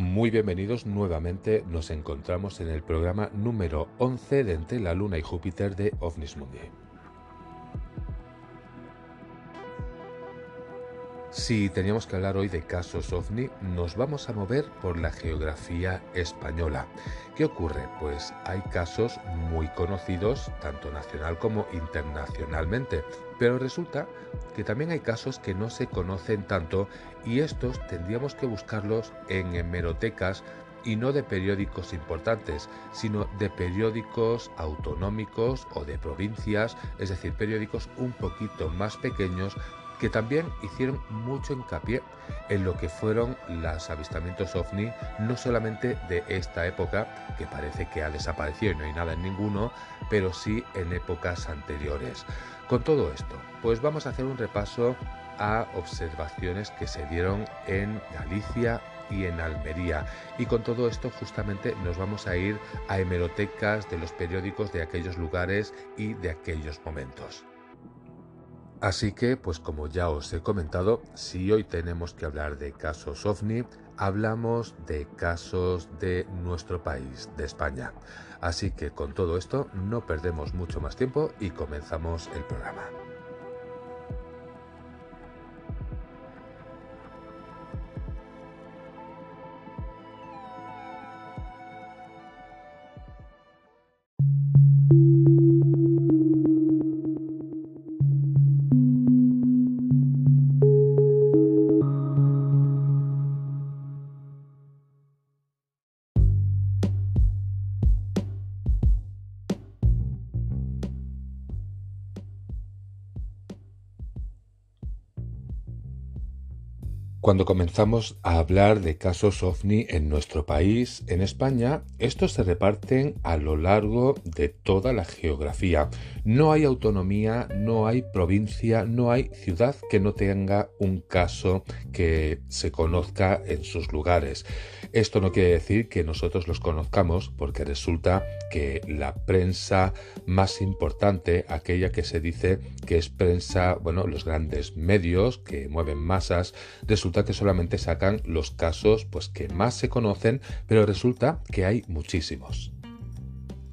Muy bienvenidos nuevamente. Nos encontramos en el programa número 11 de Entre la Luna y Júpiter de OVNIS Mundi. Si teníamos que hablar hoy de casos ovni, nos vamos a mover por la geografía española. ¿Qué ocurre? Pues hay casos muy conocidos, tanto nacional como internacionalmente, pero resulta que también hay casos que no se conocen tanto y estos tendríamos que buscarlos en hemerotecas y no de periódicos importantes, sino de periódicos autonómicos o de provincias, es decir, periódicos un poquito más pequeños que también hicieron mucho hincapié en lo que fueron los avistamientos ovni, no solamente de esta época, que parece que ha desaparecido y no hay nada en ninguno, pero sí en épocas anteriores. Con todo esto, pues vamos a hacer un repaso a observaciones que se dieron en Galicia y en Almería. Y con todo esto justamente nos vamos a ir a hemerotecas de los periódicos de aquellos lugares y de aquellos momentos. Así que, pues como ya os he comentado, si hoy tenemos que hablar de casos ovni, hablamos de casos de nuestro país, de España. Así que con todo esto no perdemos mucho más tiempo y comenzamos el programa. Cuando comenzamos a hablar de casos ovni en nuestro país, en España, estos se reparten a lo largo de toda la geografía. No hay autonomía, no hay provincia, no hay ciudad que no tenga un caso que se conozca en sus lugares. Esto no quiere decir que nosotros los conozcamos, porque resulta que la prensa más importante, aquella que se dice que es prensa, bueno, los grandes medios que mueven masas, resulta que solamente sacan los casos pues que más se conocen, pero resulta que hay muchísimos.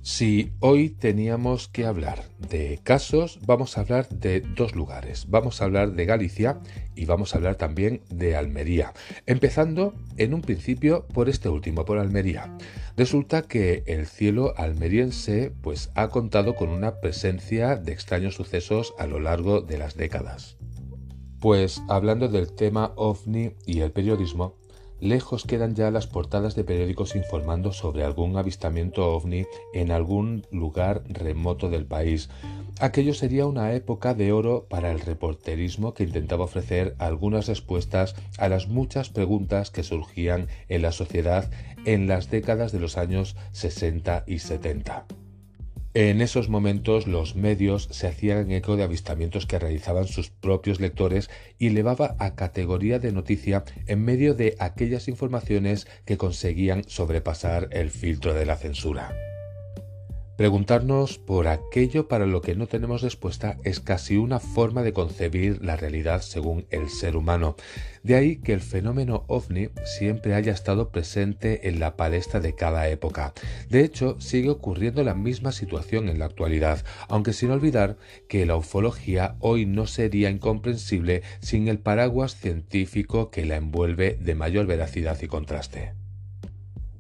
Si hoy teníamos que hablar de casos, vamos a hablar de dos lugares. Vamos a hablar de Galicia y vamos a hablar también de Almería. Empezando en un principio por este último, por Almería. Resulta que el cielo almeriense pues ha contado con una presencia de extraños sucesos a lo largo de las décadas. Pues hablando del tema ovni y el periodismo, Lejos quedan ya las portadas de periódicos informando sobre algún avistamiento ovni en algún lugar remoto del país. Aquello sería una época de oro para el reporterismo que intentaba ofrecer algunas respuestas a las muchas preguntas que surgían en la sociedad en las décadas de los años 60 y 70. En esos momentos los medios se hacían eco de avistamientos que realizaban sus propios lectores y elevaba a categoría de noticia en medio de aquellas informaciones que conseguían sobrepasar el filtro de la censura. Preguntarnos por aquello para lo que no tenemos respuesta es casi una forma de concebir la realidad según el ser humano. De ahí que el fenómeno ovni siempre haya estado presente en la palestra de cada época. De hecho, sigue ocurriendo la misma situación en la actualidad, aunque sin olvidar que la ufología hoy no sería incomprensible sin el paraguas científico que la envuelve de mayor veracidad y contraste.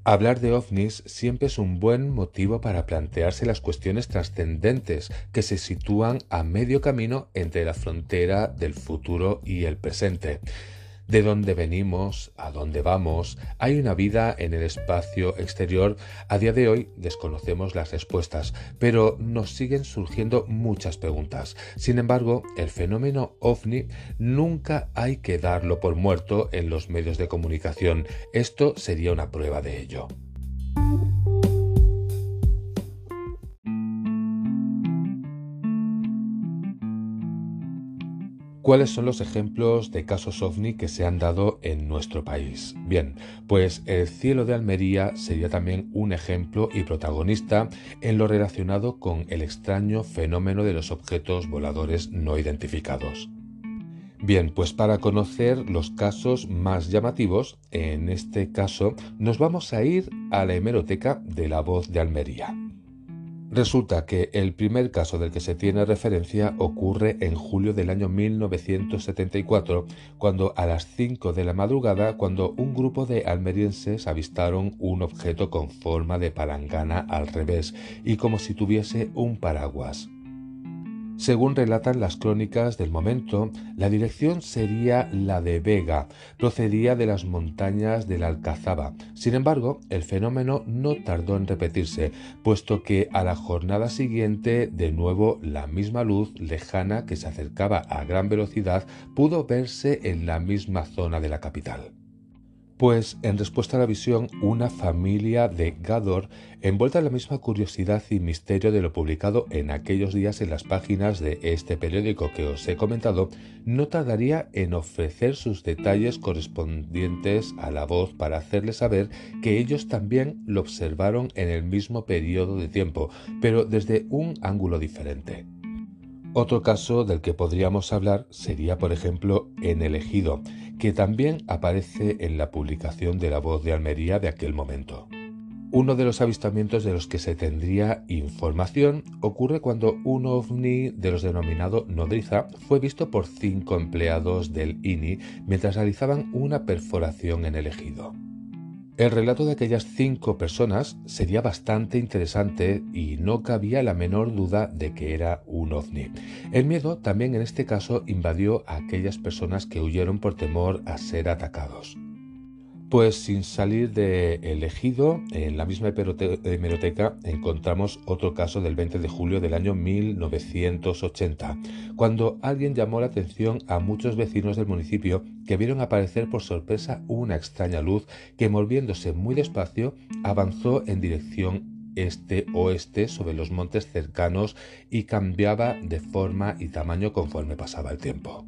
Hablar de ovnis siempre es un buen motivo para plantearse las cuestiones trascendentes que se sitúan a medio camino entre la frontera del futuro y el presente de dónde venimos, a dónde vamos, hay una vida en el espacio exterior. A día de hoy desconocemos las respuestas, pero nos siguen surgiendo muchas preguntas. Sin embargo, el fenómeno ovni nunca hay que darlo por muerto en los medios de comunicación. Esto sería una prueba de ello. ¿Cuáles son los ejemplos de casos ovni que se han dado en nuestro país? Bien, pues el cielo de Almería sería también un ejemplo y protagonista en lo relacionado con el extraño fenómeno de los objetos voladores no identificados. Bien, pues para conocer los casos más llamativos, en este caso nos vamos a ir a la hemeroteca de la voz de Almería. Resulta que el primer caso del que se tiene referencia ocurre en julio del año 1974, cuando a las 5 de la madrugada, cuando un grupo de almerienses avistaron un objeto con forma de palangana al revés y como si tuviese un paraguas. Según relatan las crónicas del momento, la dirección sería la de Vega, procedía de las montañas de la Alcazaba. Sin embargo, el fenómeno no tardó en repetirse, puesto que a la jornada siguiente, de nuevo, la misma luz lejana que se acercaba a gran velocidad pudo verse en la misma zona de la capital. Pues, en respuesta a la visión, una familia de Gador, envuelta en la misma curiosidad y misterio de lo publicado en aquellos días en las páginas de este periódico que os he comentado, no tardaría en ofrecer sus detalles correspondientes a la voz para hacerle saber que ellos también lo observaron en el mismo periodo de tiempo, pero desde un ángulo diferente. Otro caso del que podríamos hablar sería, por ejemplo, en El Ejido, que también aparece en la publicación de La Voz de Almería de aquel momento. Uno de los avistamientos de los que se tendría información ocurre cuando un ovni de los denominados nodriza fue visto por cinco empleados del INI mientras realizaban una perforación en el ejido. El relato de aquellas cinco personas sería bastante interesante y no cabía la menor duda de que era un ovni. El miedo también en este caso invadió a aquellas personas que huyeron por temor a ser atacados. Pues sin salir de elegido, en la misma hemeroteca encontramos otro caso del 20 de julio del año 1980, cuando alguien llamó la atención a muchos vecinos del municipio que vieron aparecer por sorpresa una extraña luz que moviéndose muy despacio avanzó en dirección este-oeste sobre los montes cercanos y cambiaba de forma y tamaño conforme pasaba el tiempo.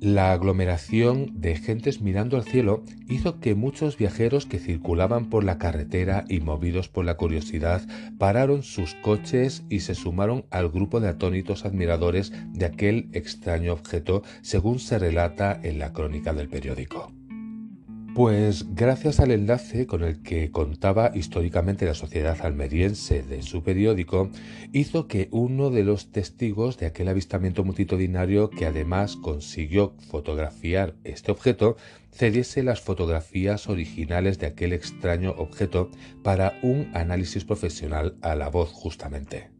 La aglomeración de gentes mirando al cielo hizo que muchos viajeros que circulaban por la carretera y movidos por la curiosidad pararon sus coches y se sumaron al grupo de atónitos admiradores de aquel extraño objeto según se relata en la crónica del periódico. Pues gracias al enlace con el que contaba históricamente la sociedad almeriense de su periódico, hizo que uno de los testigos de aquel avistamiento multitudinario que además consiguió fotografiar este objeto, cediese las fotografías originales de aquel extraño objeto para un análisis profesional a la voz justamente.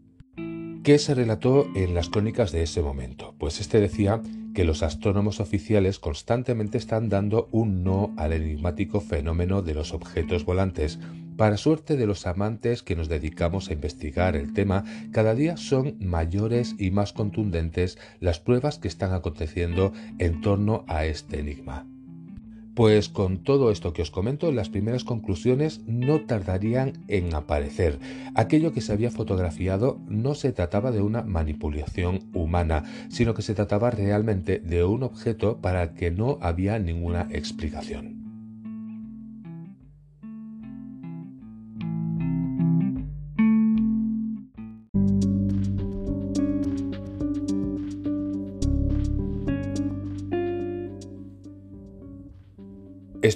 ¿Qué se relató en las crónicas de ese momento? Pues este decía que los astrónomos oficiales constantemente están dando un no al enigmático fenómeno de los objetos volantes. Para suerte de los amantes que nos dedicamos a investigar el tema, cada día son mayores y más contundentes las pruebas que están aconteciendo en torno a este enigma. Pues con todo esto que os comento, las primeras conclusiones no tardarían en aparecer. Aquello que se había fotografiado no se trataba de una manipulación humana, sino que se trataba realmente de un objeto para el que no había ninguna explicación.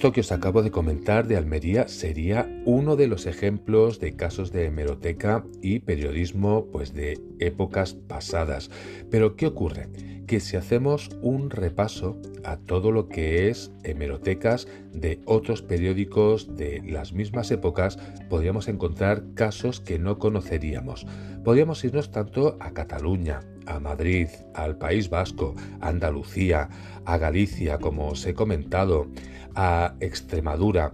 Esto que os acabo de comentar de Almería sería uno de los ejemplos de casos de hemeroteca y periodismo pues de épocas pasadas. Pero ¿qué ocurre? Que si hacemos un repaso a todo lo que es hemerotecas de otros periódicos de las mismas épocas, podríamos encontrar casos que no conoceríamos. Podríamos irnos tanto a Cataluña, a Madrid, al País Vasco, a Andalucía, a Galicia, como os he comentado, a Extremadura.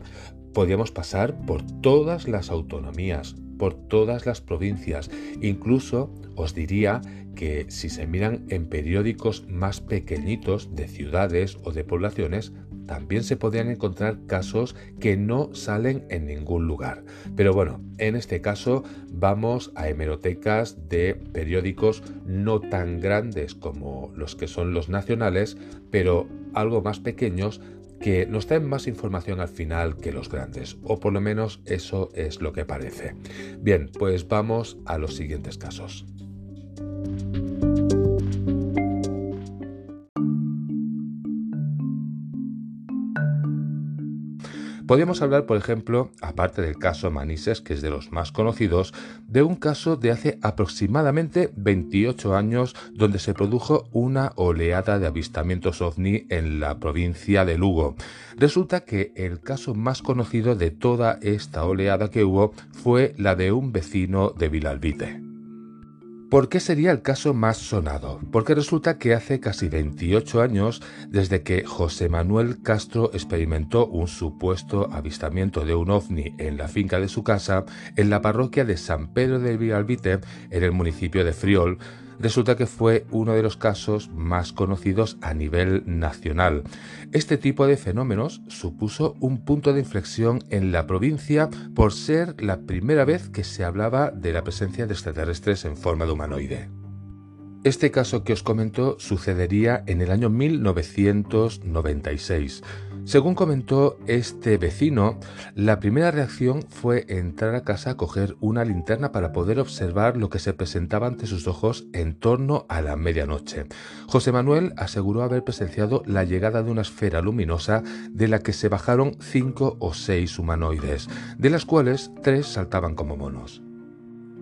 Podríamos pasar por todas las autonomías, por todas las provincias. Incluso os diría que si se miran en periódicos más pequeñitos de ciudades o de poblaciones, también se podrían encontrar casos que no salen en ningún lugar. Pero bueno, en este caso vamos a hemerotecas de periódicos no tan grandes como los que son los nacionales, pero algo más pequeños que nos traen más información al final que los grandes, o por lo menos eso es lo que parece. Bien, pues vamos a los siguientes casos. Podemos hablar, por ejemplo, aparte del caso Manises, que es de los más conocidos, de un caso de hace aproximadamente 28 años donde se produjo una oleada de avistamientos ovni en la provincia de Lugo. Resulta que el caso más conocido de toda esta oleada que hubo fue la de un vecino de Vilalbite. ¿Por qué sería el caso más sonado? Porque resulta que hace casi 28 años desde que José Manuel Castro experimentó un supuesto avistamiento de un ovni en la finca de su casa en la parroquia de San Pedro de Villalbite, en el municipio de Friol, resulta que fue uno de los casos más conocidos a nivel nacional. Este tipo de fenómenos supuso un punto de inflexión en la provincia por ser la primera vez que se hablaba de la presencia de extraterrestres en forma de humanoide. Este caso que os comento sucedería en el año 1996. Según comentó este vecino, la primera reacción fue entrar a casa a coger una linterna para poder observar lo que se presentaba ante sus ojos en torno a la medianoche. José Manuel aseguró haber presenciado la llegada de una esfera luminosa de la que se bajaron cinco o seis humanoides, de las cuales tres saltaban como monos.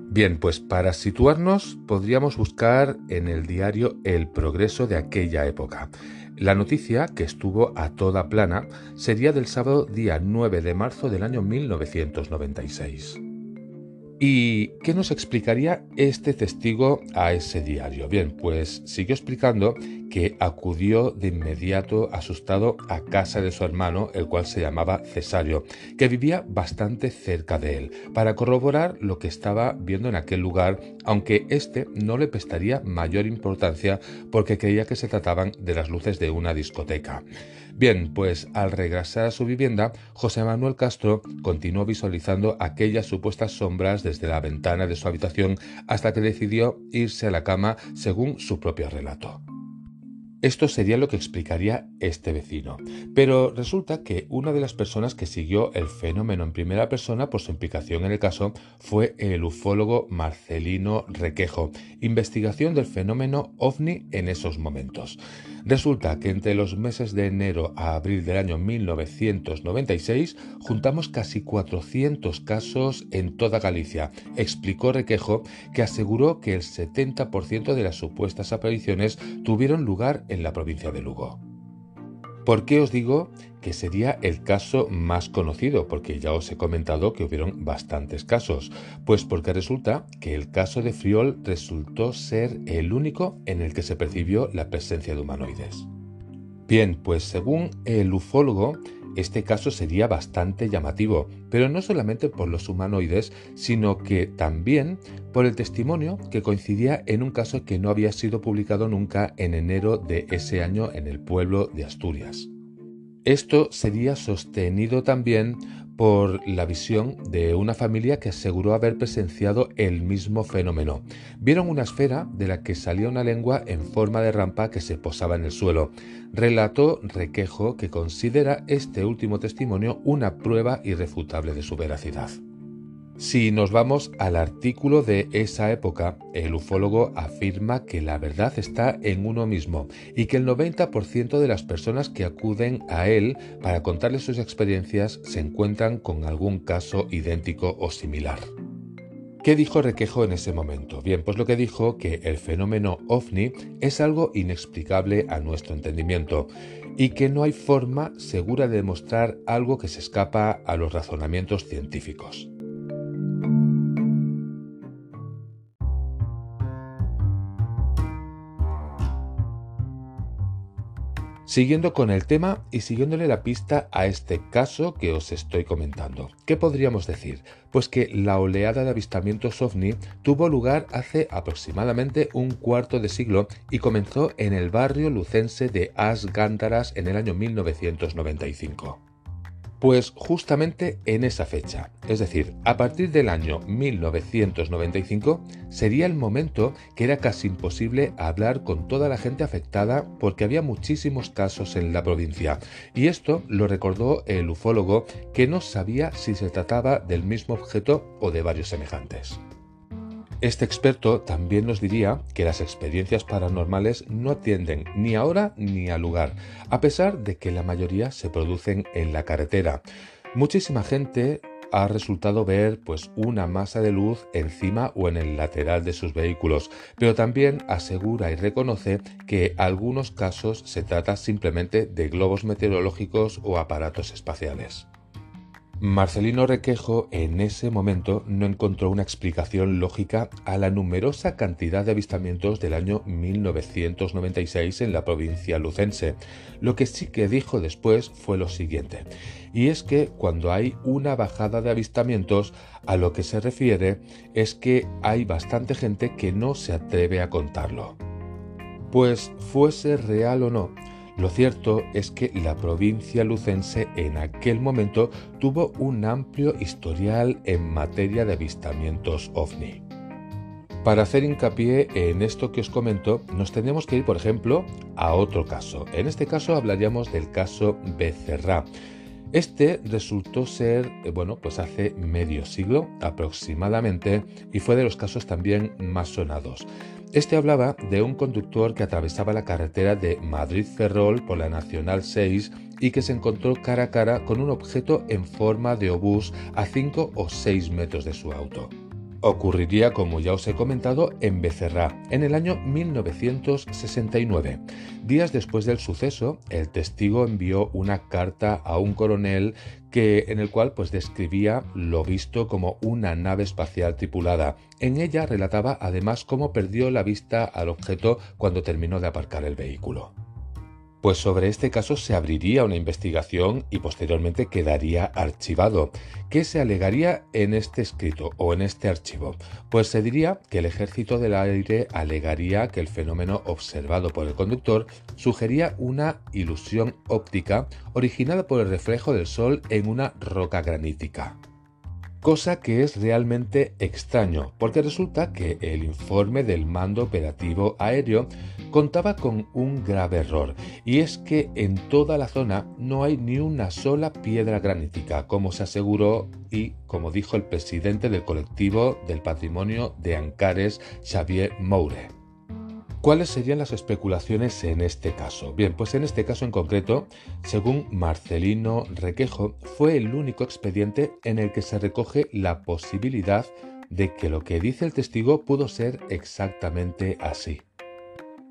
Bien, pues para situarnos podríamos buscar en el diario El Progreso de aquella época. La noticia, que estuvo a toda plana, sería del sábado día 9 de marzo del año 1996. ¿Y qué nos explicaría este testigo a ese diario? Bien, pues siguió explicando que acudió de inmediato asustado a casa de su hermano, el cual se llamaba Cesario, que vivía bastante cerca de él, para corroborar lo que estaba viendo en aquel lugar, aunque éste no le prestaría mayor importancia porque creía que se trataban de las luces de una discoteca. Bien, pues al regresar a su vivienda, José Manuel Castro continuó visualizando aquellas supuestas sombras desde la ventana de su habitación hasta que decidió irse a la cama según su propio relato. Esto sería lo que explicaría este vecino. Pero resulta que una de las personas que siguió el fenómeno en primera persona por su implicación en el caso fue el ufólogo Marcelino Requejo, investigación del fenómeno ovni en esos momentos. Resulta que entre los meses de enero a abril del año 1996 juntamos casi 400 casos en toda Galicia, explicó Requejo, que aseguró que el 70% de las supuestas apariciones tuvieron lugar en la provincia de Lugo. ¿Por qué os digo que sería el caso más conocido? Porque ya os he comentado que hubieron bastantes casos. Pues porque resulta que el caso de Friol resultó ser el único en el que se percibió la presencia de humanoides. Bien, pues según el ufólogo, este caso sería bastante llamativo, pero no solamente por los humanoides, sino que también por el testimonio que coincidía en un caso que no había sido publicado nunca en enero de ese año en el pueblo de Asturias. Esto sería sostenido también por la visión de una familia que aseguró haber presenciado el mismo fenómeno. Vieron una esfera de la que salía una lengua en forma de rampa que se posaba en el suelo. Relató Requejo que considera este último testimonio una prueba irrefutable de su veracidad. Si nos vamos al artículo de esa época, el ufólogo afirma que la verdad está en uno mismo y que el 90% de las personas que acuden a él para contarles sus experiencias se encuentran con algún caso idéntico o similar. ¿Qué dijo Requejo en ese momento? Bien, pues lo que dijo que el fenómeno ovni es algo inexplicable a nuestro entendimiento y que no hay forma segura de demostrar algo que se escapa a los razonamientos científicos. Siguiendo con el tema y siguiéndole la pista a este caso que os estoy comentando. ¿Qué podríamos decir? Pues que la oleada de avistamientos ovni tuvo lugar hace aproximadamente un cuarto de siglo y comenzó en el barrio lucense de As Gándaras en el año 1995. Pues justamente en esa fecha, es decir, a partir del año 1995, sería el momento que era casi imposible hablar con toda la gente afectada porque había muchísimos casos en la provincia. Y esto lo recordó el ufólogo que no sabía si se trataba del mismo objeto o de varios semejantes. Este experto también nos diría que las experiencias paranormales no atienden ni a hora ni a lugar, a pesar de que la mayoría se producen en la carretera. Muchísima gente ha resultado ver pues una masa de luz encima o en el lateral de sus vehículos, pero también asegura y reconoce que algunos casos se trata simplemente de globos meteorológicos o aparatos espaciales. Marcelino Requejo en ese momento no encontró una explicación lógica a la numerosa cantidad de avistamientos del año 1996 en la provincia lucense. Lo que sí que dijo después fue lo siguiente, y es que cuando hay una bajada de avistamientos, a lo que se refiere es que hay bastante gente que no se atreve a contarlo. Pues fuese real o no, lo cierto es que la provincia lucense en aquel momento tuvo un amplio historial en materia de avistamientos ovni. Para hacer hincapié en esto que os comento, nos tenemos que ir, por ejemplo, a otro caso. En este caso hablaríamos del caso Becerra. Este resultó ser, eh, bueno, pues hace medio siglo aproximadamente y fue de los casos también más sonados. Este hablaba de un conductor que atravesaba la carretera de Madrid-Ferrol por la Nacional 6 y que se encontró cara a cara con un objeto en forma de obús a 5 o 6 metros de su auto. Ocurriría, como ya os he comentado, en Becerra, en el año 1969. Días después del suceso, el testigo envió una carta a un coronel que, en el cual pues, describía lo visto como una nave espacial tripulada. En ella relataba además cómo perdió la vista al objeto cuando terminó de aparcar el vehículo pues sobre este caso se abriría una investigación y posteriormente quedaría archivado. ¿Qué se alegaría en este escrito o en este archivo? Pues se diría que el ejército del aire alegaría que el fenómeno observado por el conductor sugería una ilusión óptica originada por el reflejo del sol en una roca granítica cosa que es realmente extraño, porque resulta que el informe del Mando Operativo Aéreo contaba con un grave error, y es que en toda la zona no hay ni una sola piedra granítica, como se aseguró y como dijo el presidente del colectivo del patrimonio de Ancares, Xavier Moure. ¿Cuáles serían las especulaciones en este caso? Bien, pues en este caso en concreto, según Marcelino Requejo, fue el único expediente en el que se recoge la posibilidad de que lo que dice el testigo pudo ser exactamente así.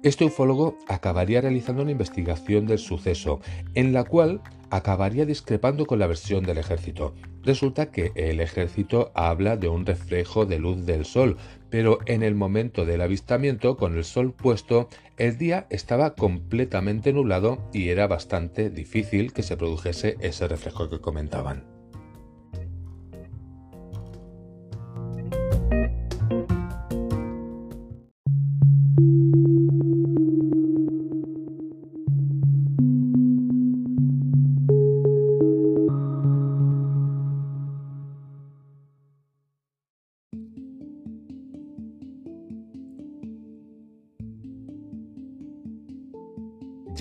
Este ufólogo acabaría realizando una investigación del suceso, en la cual acabaría discrepando con la versión del ejército. Resulta que el ejército habla de un reflejo de luz del sol, pero en el momento del avistamiento, con el sol puesto, el día estaba completamente nublado y era bastante difícil que se produjese ese reflejo que comentaban.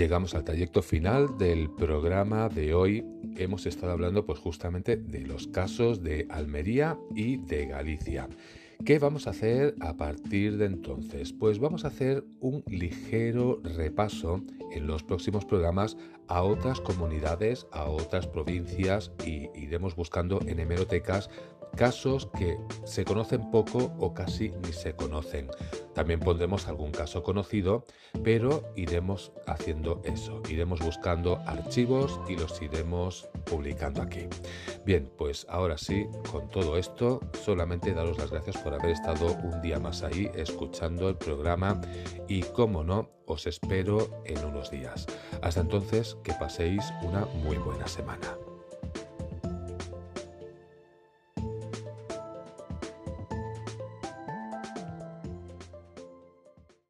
Llegamos al trayecto final del programa de hoy. Hemos estado hablando pues justamente de los casos de Almería y de Galicia. ¿Qué vamos a hacer a partir de entonces? Pues vamos a hacer un ligero repaso en los próximos programas a otras comunidades, a otras provincias y iremos buscando en hemerotecas casos que se conocen poco o casi ni se conocen. También pondremos algún caso conocido, pero iremos haciendo eso, iremos buscando archivos y los iremos publicando aquí. Bien, pues ahora sí, con todo esto, solamente daros las gracias por haber estado un día más ahí escuchando el programa y, como no, os espero en unos días. Hasta entonces, que paséis una muy buena semana.